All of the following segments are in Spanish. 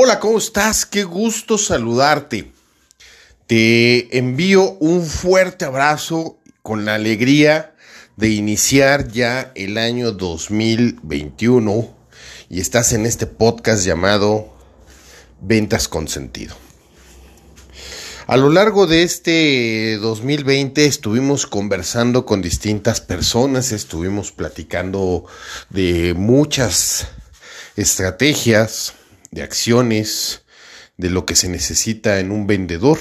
Hola, ¿cómo estás? Qué gusto saludarte. Te envío un fuerte abrazo con la alegría de iniciar ya el año 2021 y estás en este podcast llamado Ventas con Sentido. A lo largo de este 2020 estuvimos conversando con distintas personas, estuvimos platicando de muchas estrategias, de acciones, de lo que se necesita en un vendedor.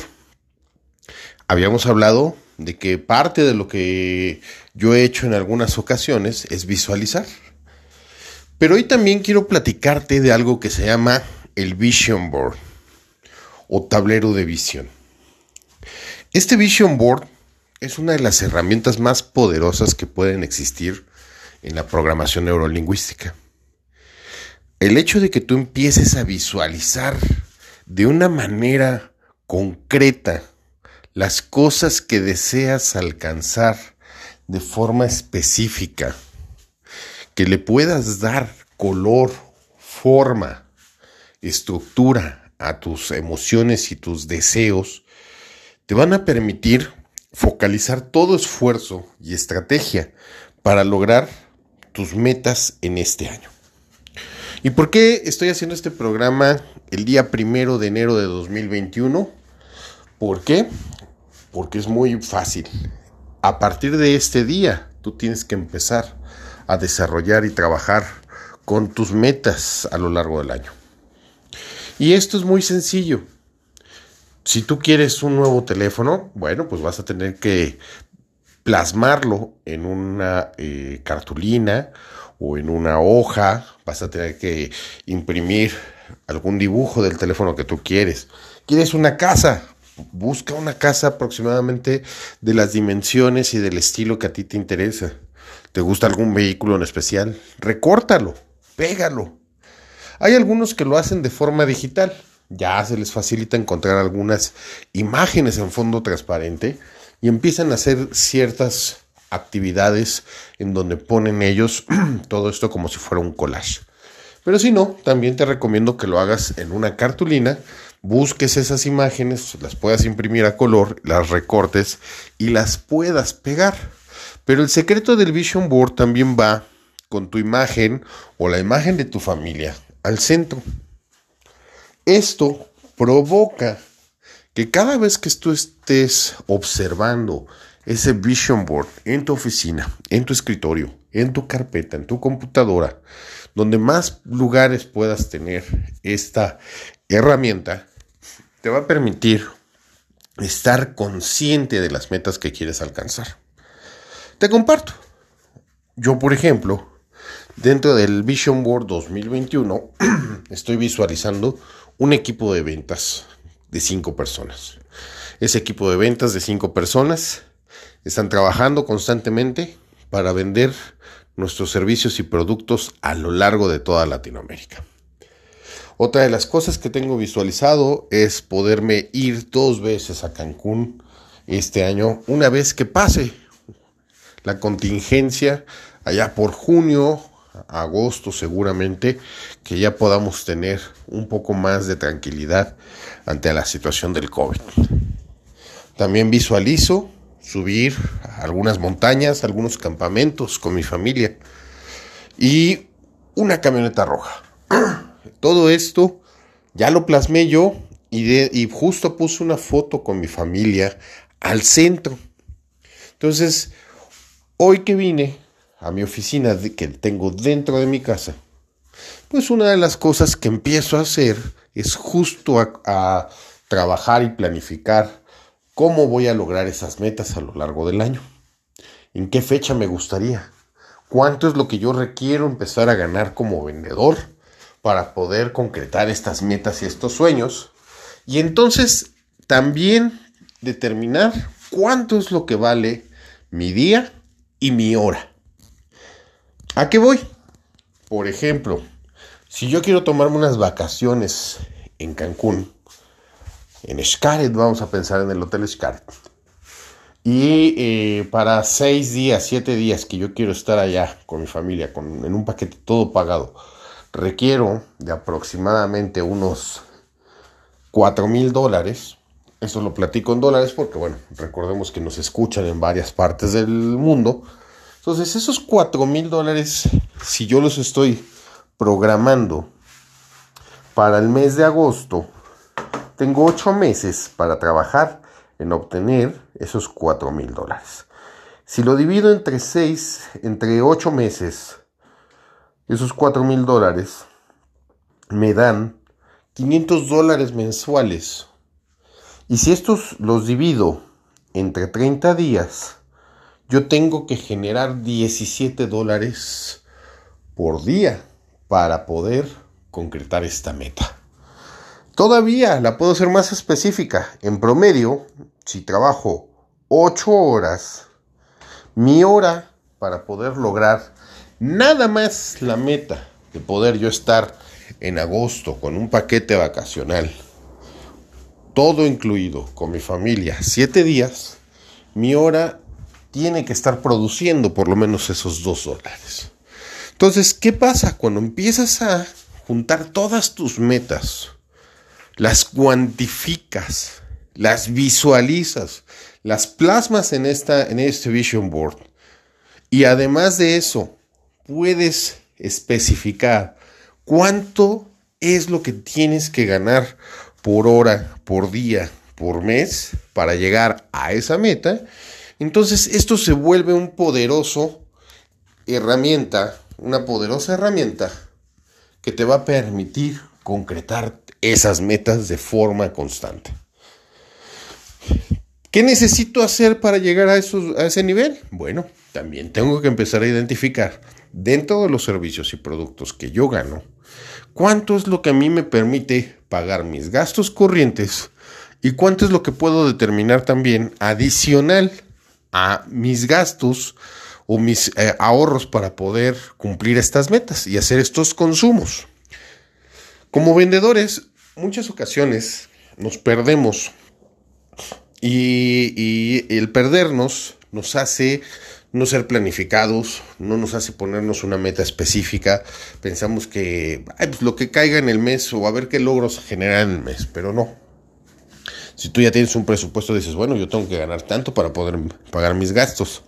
Habíamos hablado de que parte de lo que yo he hecho en algunas ocasiones es visualizar. Pero hoy también quiero platicarte de algo que se llama el Vision Board o tablero de visión. Este Vision Board es una de las herramientas más poderosas que pueden existir en la programación neurolingüística el hecho de que tú empieces a visualizar de una manera concreta las cosas que deseas alcanzar de forma específica, que le puedas dar color, forma, estructura a tus emociones y tus deseos, te van a permitir focalizar todo esfuerzo y estrategia para lograr tus metas en este año. ¿Y por qué estoy haciendo este programa el día primero de enero de 2021? ¿Por qué? Porque es muy fácil. A partir de este día, tú tienes que empezar a desarrollar y trabajar con tus metas a lo largo del año. Y esto es muy sencillo. Si tú quieres un nuevo teléfono, bueno, pues vas a tener que plasmarlo en una eh, cartulina o en una hoja, vas a tener que imprimir algún dibujo del teléfono que tú quieres. ¿Quieres una casa? Busca una casa aproximadamente de las dimensiones y del estilo que a ti te interesa. ¿Te gusta algún vehículo en especial? Recórtalo, pégalo. Hay algunos que lo hacen de forma digital. Ya se les facilita encontrar algunas imágenes en fondo transparente y empiezan a hacer ciertas actividades en donde ponen ellos todo esto como si fuera un collage. Pero si no, también te recomiendo que lo hagas en una cartulina, busques esas imágenes, las puedas imprimir a color, las recortes y las puedas pegar. Pero el secreto del Vision Board también va con tu imagen o la imagen de tu familia al centro. Esto provoca que cada vez que tú estés observando ese vision board en tu oficina, en tu escritorio, en tu carpeta, en tu computadora, donde más lugares puedas tener esta herramienta, te va a permitir estar consciente de las metas que quieres alcanzar. Te comparto. Yo, por ejemplo, dentro del Vision Board 2021, estoy visualizando un equipo de ventas de cinco personas. Ese equipo de ventas de cinco personas están trabajando constantemente para vender nuestros servicios y productos a lo largo de toda Latinoamérica. Otra de las cosas que tengo visualizado es poderme ir dos veces a Cancún este año, una vez que pase la contingencia, allá por junio, agosto seguramente, que ya podamos tener un poco más de tranquilidad ante la situación del COVID. También visualizo subir algunas montañas, algunos campamentos con mi familia y una camioneta roja. Todo esto ya lo plasmé yo y, y justo puse una foto con mi familia al centro. Entonces, hoy que vine a mi oficina que tengo dentro de mi casa, pues una de las cosas que empiezo a hacer es justo a trabajar y planificar ¿Cómo voy a lograr esas metas a lo largo del año? ¿En qué fecha me gustaría? ¿Cuánto es lo que yo requiero empezar a ganar como vendedor para poder concretar estas metas y estos sueños? Y entonces también determinar cuánto es lo que vale mi día y mi hora. ¿A qué voy? Por ejemplo, si yo quiero tomarme unas vacaciones en Cancún, en Xcaret, vamos a pensar en el Hotel Xcaret. Y eh, para seis días, siete días que yo quiero estar allá con mi familia, con, en un paquete todo pagado, requiero de aproximadamente unos 4 mil dólares. Esto lo platico en dólares porque, bueno, recordemos que nos escuchan en varias partes del mundo. Entonces, esos 4 mil dólares, si yo los estoy programando para el mes de agosto, tengo 8 meses para trabajar en obtener esos 4 mil dólares. Si lo divido entre 6, entre 8 meses, esos 4 mil dólares me dan 500 dólares mensuales. Y si estos los divido entre 30 días, yo tengo que generar 17 dólares por día para poder concretar esta meta. Todavía la puedo hacer más específica. En promedio, si trabajo 8 horas, mi hora para poder lograr nada más la meta de poder yo estar en agosto con un paquete vacacional, todo incluido con mi familia, 7 días, mi hora tiene que estar produciendo por lo menos esos 2 dólares. Entonces, ¿qué pasa cuando empiezas a juntar todas tus metas? Las cuantificas, las visualizas, las plasmas en, esta, en este Vision Board. Y además de eso, puedes especificar cuánto es lo que tienes que ganar por hora, por día, por mes para llegar a esa meta. Entonces esto se vuelve un poderoso herramienta, una poderosa herramienta que te va a permitir concretar esas metas de forma constante. ¿Qué necesito hacer para llegar a, a ese nivel? Bueno, también tengo que empezar a identificar dentro de los servicios y productos que yo gano, cuánto es lo que a mí me permite pagar mis gastos corrientes y cuánto es lo que puedo determinar también adicional a mis gastos o mis eh, ahorros para poder cumplir estas metas y hacer estos consumos. Como vendedores, muchas ocasiones nos perdemos y, el perdernos nos hace no ser planificados, no nos hace ponernos una meta específica. Pensamos que pues lo que caiga en el mes o a ver qué logros generar en el mes, pero no. Si tú ya tienes un presupuesto, dices, bueno, yo tengo que ganar tanto para poder pagar mis gastos.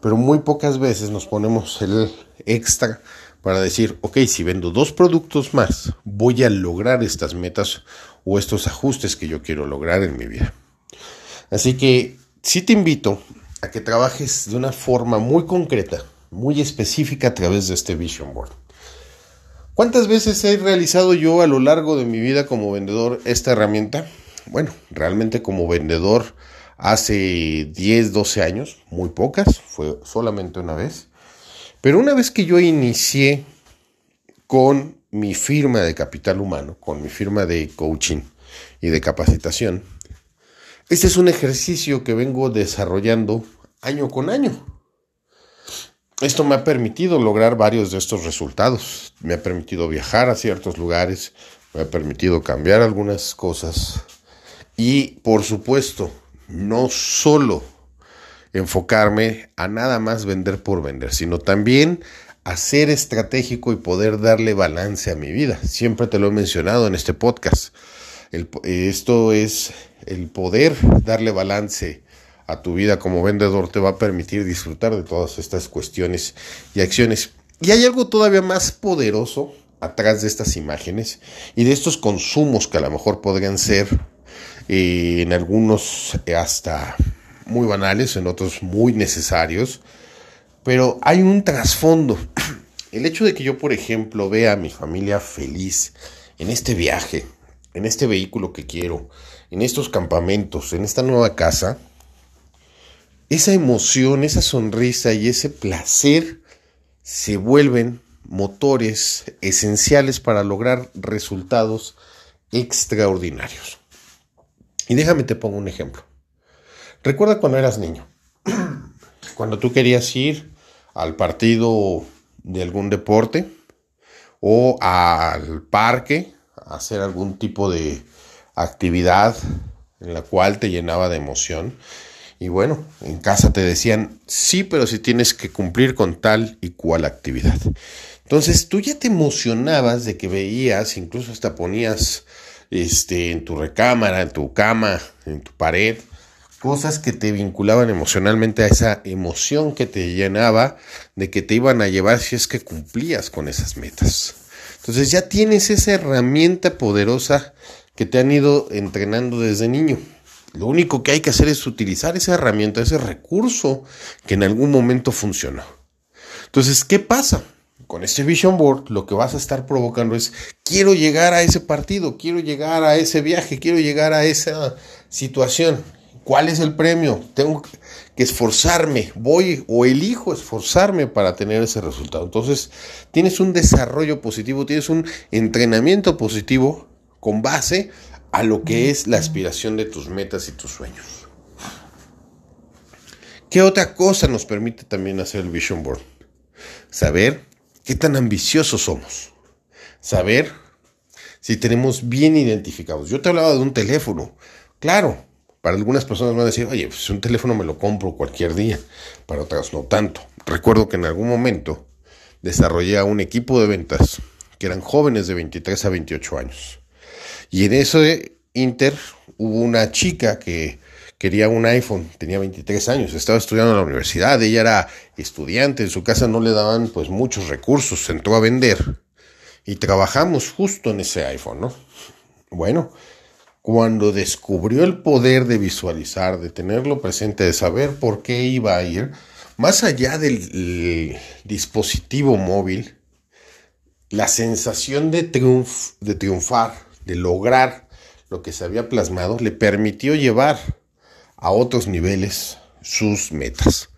Pero muy pocas veces nos ponemos el extra para decir, ok, si vendo dos productos más, voy a lograr estas metas o estos ajustes que yo quiero lograr en mi vida. Así que sí te invito a que trabajes de una forma muy concreta, muy específica a través de este Vision Board. ¿Cuántas veces he realizado yo a lo largo de mi vida como vendedor esta herramienta? Bueno, realmente como vendedor hace 10, 12 años, muy pocas, fue solamente una vez. Pero una vez que yo inicié con mi firma de capital humano, con mi firma de coaching y de capacitación, este es un ejercicio que vengo desarrollando año con año. Esto me ha permitido lograr varios de estos resultados. Me ha permitido viajar a ciertos lugares, me ha permitido cambiar algunas cosas y, por supuesto, no solo enfocarme a nada más vender por vender, sino también a ser estratégico y poder darle balance a mi vida. Siempre te lo he mencionado en este podcast. esto es el poder darle balance a tu vida como vendedor te va a permitir disfrutar de todas estas cuestiones y acciones. Y hay algo todavía más poderoso atrás de estas imágenes y de estos consumos que a lo mejor podrían ser eh, en algunos hasta muy banales, en otros muy necesarios, pero hay un trasfondo. El hecho de que yo, por ejemplo, vea a mi familia feliz en este viaje, en este vehículo que quiero, en estos campamentos, en esta nueva casa, esa emoción, esa sonrisa y ese placer se vuelven motores esenciales para lograr resultados extraordinarios. Y déjame te pongo un ejemplo. Recuerda cuando eras niño, cuando tú querías ir al partido de algún deporte o al parque a hacer algún tipo de actividad en la cual te llenaba de emoción. Y bueno, en casa te decían, sí, pero si tienes que cumplir con tal y cual actividad. Entonces tú ya te emocionabas de que veías, incluso hasta ponías este, en tu recámara, en tu cama, en tu pared, cosas que te vinculaban emocionalmente a esa emoción que te llenaba de que te iban a llevar si es que cumplías con esas metas. Entonces ya tienes esa herramienta poderosa que te han ido entrenando desde niño. Lo único que hay que hacer es utilizar esa herramienta, ese recurso que en algún momento funcionó. Entonces, ¿qué pasa? Con este Vision Board lo que vas a estar provocando es, quiero llegar a ese partido, quiero llegar a ese viaje, quiero llegar a esa situación. ¿Cuál es el premio? Tengo que esforzarme, voy o elijo esforzarme para tener ese resultado. Entonces, tienes un desarrollo positivo, tienes un entrenamiento positivo con base a lo que es la aspiración de tus metas y tus sueños. ¿Qué otra cosa nos permite también hacer el Vision Board? Saber qué tan ambiciosos somos. Saber si tenemos bien identificados. Yo te hablaba de un teléfono. Claro, para algunas personas van a decir, oye, pues un teléfono me lo compro cualquier día, para otras no tanto. Recuerdo que en algún momento desarrollé a un equipo de ventas que eran jóvenes de 23 a 28 años. Y en ese inter hubo una chica que quería un iPhone, tenía 23 años, estaba estudiando en la universidad, ella era estudiante, en su casa no le daban pues muchos recursos, entró a vender y trabajamos justo en ese iPhone, ¿no? Bueno, cuando descubrió el poder de visualizar, de tenerlo presente, de saber por qué iba a ir, más allá del dispositivo móvil, la sensación de, de triunfar, de lograr lo que se había plasmado, le permitió llevar a otros niveles sus metas.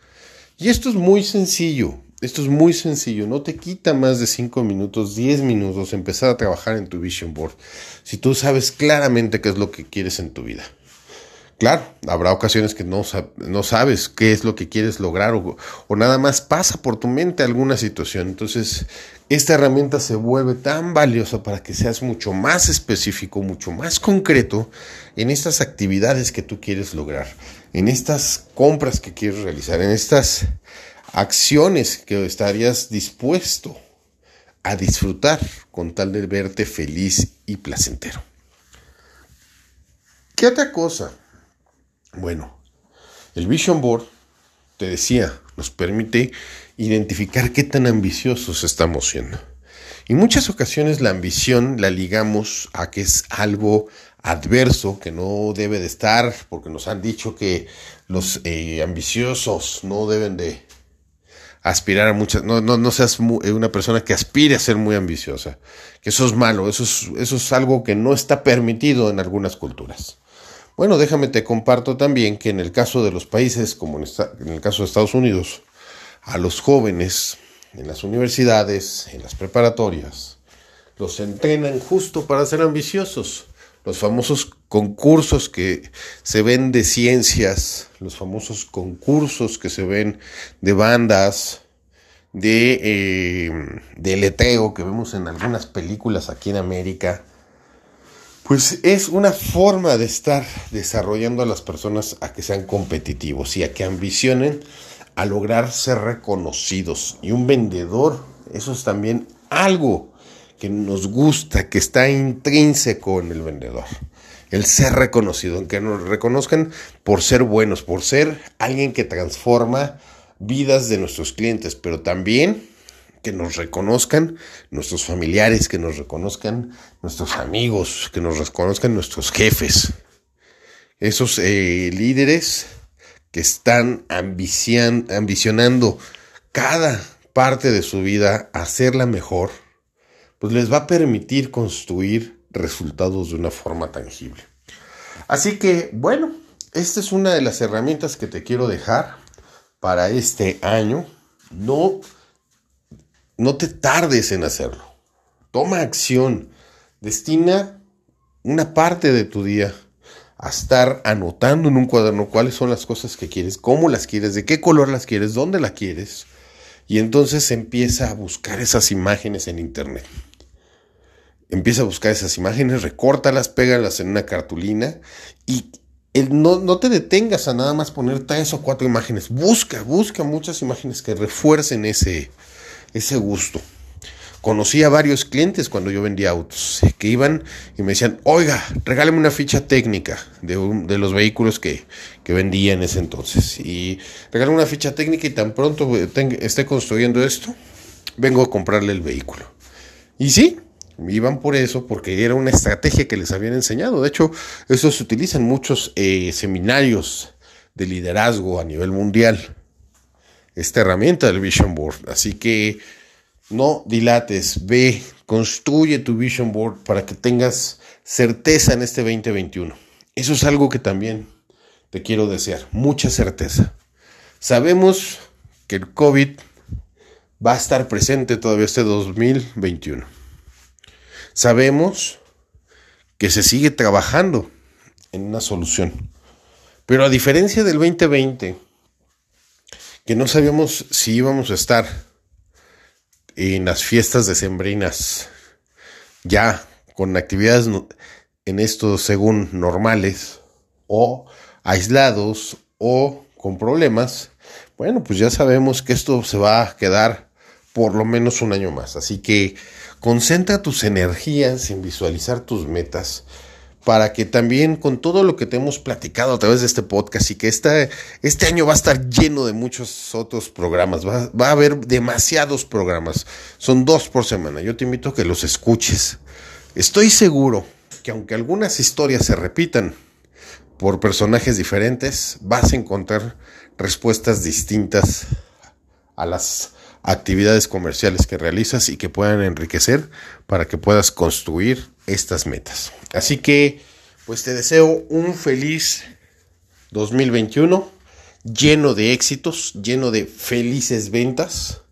Y esto es muy sencillo. Esto es muy sencillo, no te quita más de 5 minutos, 10 minutos empezar a trabajar en tu vision board si tú sabes claramente qué es lo que quieres en tu vida. Claro, habrá ocasiones que no, sabes qué es lo que quieres lograr o, nada más pasa por tu mente alguna situación. Entonces, esta herramienta se vuelve tan valiosa para que seas mucho más específico, mucho más concreto en estas actividades que tú quieres lograr, en estas compras que quieres realizar, en estas acciones que estarías dispuesto a disfrutar con tal de verte feliz y placentero. ¿Qué otra cosa? Bueno, el Vision Board, te decía, nos permite identificar qué tan ambiciosos estamos siendo. Y muchas ocasiones la ambición la ligamos a que es algo adverso, que no debe de estar, porque nos han dicho que los eh, ambiciosos no deben de aspirar a muchas, no, no, no seas eh, una persona que aspire a ser muy ambiciosa, que eso es malo, eso es, eso es algo que no está permitido en algunas culturas. Bueno, déjame te comparto también que en el caso de los países, como en, en el caso de Estados Unidos, a los jóvenes en las universidades, en las preparatorias, los entrenan justo para ser ambiciosos. Los famosos concursos que se ven de ciencias, los famosos concursos que se ven de bandas, de, eh, leteo que vemos en algunas películas aquí en América, pues es una forma de estar desarrollando a las personas a que sean competitivos y a que ambicionen a lograr ser reconocidos. Y un vendedor, eso es también algo que nos gusta, que está intrínseco en el vendedor el ser reconocido, en que nos reconozcan por ser buenos, por ser alguien que transforma vidas de nuestros clientes, pero también que nos reconozcan nuestros familiares, que nos reconozcan nuestros amigos, que nos reconozcan nuestros jefes. Esos eh, líderes que están ambicionando cada parte de su vida a hacerla mejor, pues les va a permitir construir resultados de una forma tangible. Así que, bueno, esta es una de las herramientas que te quiero dejar para este año. No, no te tardes en hacerlo. Toma acción. Destina una parte de tu día a estar anotando en un cuaderno cuáles son las cosas que quieres, cómo las quieres, de qué color las quieres, dónde las quieres. Y entonces empieza a buscar esas imágenes en internet empieza a buscar esas imágenes, recórtalas, pégalas en una cartulina y no, no, te detengas a nada más poner tres o cuatro imágenes. Busca, busca muchas imágenes que refuercen ese, ese gusto. Conocí a varios clientes cuando yo vendía autos que iban y me decían, oiga, regáleme una ficha técnica de, de los vehículos que, que, vendía en ese entonces. Y regáleme una ficha técnica y tan pronto esté construyendo esto, vengo a comprarle el vehículo. Y sí, iban por eso, porque era una estrategia que les habían enseñado. De hecho, eso se utiliza en muchos eh, seminarios de liderazgo a nivel mundial. Esta herramienta del Vision Board. Así que no dilates, ve, construye tu Vision Board para que tengas certeza en este 2021. Eso es algo que también te quiero desear, mucha certeza. Sabemos que el COVID va a estar presente todavía este 2021. Sabemos que se sigue trabajando en una solución. Pero a diferencia del 2020, que no sabíamos si íbamos a estar en las fiestas decembrinas ya con actividades en estos según normales o aislados o con problemas, bueno, pues ya sabemos que esto se va a quedar por lo menos un año más. Así que concentra tus energías en visualizar tus metas para que también con todo lo que te hemos platicado a través de este podcast y que este, año va a estar lleno de muchos otros programas, va, va, a haber demasiados programas, son dos por semana, yo te invito a que los escuches. Estoy seguro que aunque algunas historias se repitan por personajes diferentes, vas a encontrar respuestas distintas a las actividades comerciales que realizas y que puedan enriquecer para que puedas construir estas metas. Así que, pues te deseo un feliz 2021 lleno de éxitos, lleno de felices ventas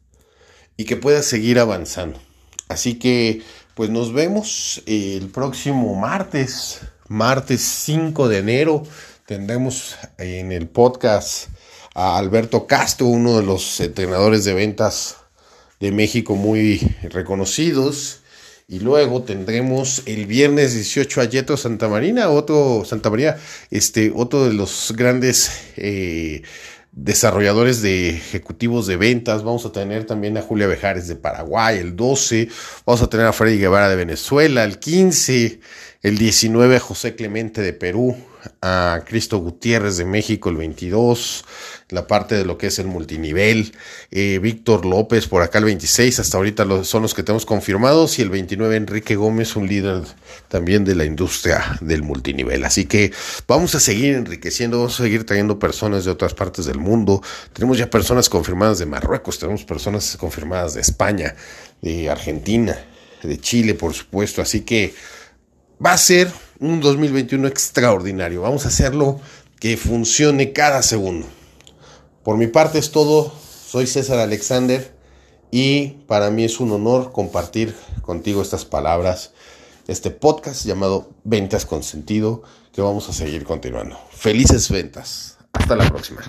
y que puedas seguir avanzando. Así que, pues nos vemos el próximo martes, martes 5 de enero. Tendremos en el podcast a Alberto Castro, uno de los entrenadores de ventas de México muy reconocidos. Y luego tendremos el viernes 18 a Yeto Santa Marina, otro Santa María, este, otro de los grandes eh, desarrolladores de ejecutivos de ventas. Vamos a tener también a Julia Bejares de Paraguay el 12. Vamos a tener a Freddy Guevara de Venezuela el 15. El 19 a José Clemente de Perú a Cristo Gutiérrez de México el 22, la parte de lo que es el multinivel, eh, Víctor López por acá el 26, hasta ahorita son los que tenemos confirmados, y el 29 Enrique Gómez, un líder también de la industria del multinivel. Así que vamos a seguir enriqueciendo, vamos a seguir trayendo personas de otras partes del mundo. Tenemos ya personas confirmadas de Marruecos, tenemos personas confirmadas de España, de Argentina, de Chile, por supuesto. Así que va a ser un 2021 extraordinario. Vamos a hacerlo que funcione cada segundo. Por mi parte es todo. Soy César Alexander y para mí es un honor compartir contigo estas palabras, este podcast llamado Ventas con Sentido, que vamos a seguir continuando. Felices ventas. Hasta la próxima.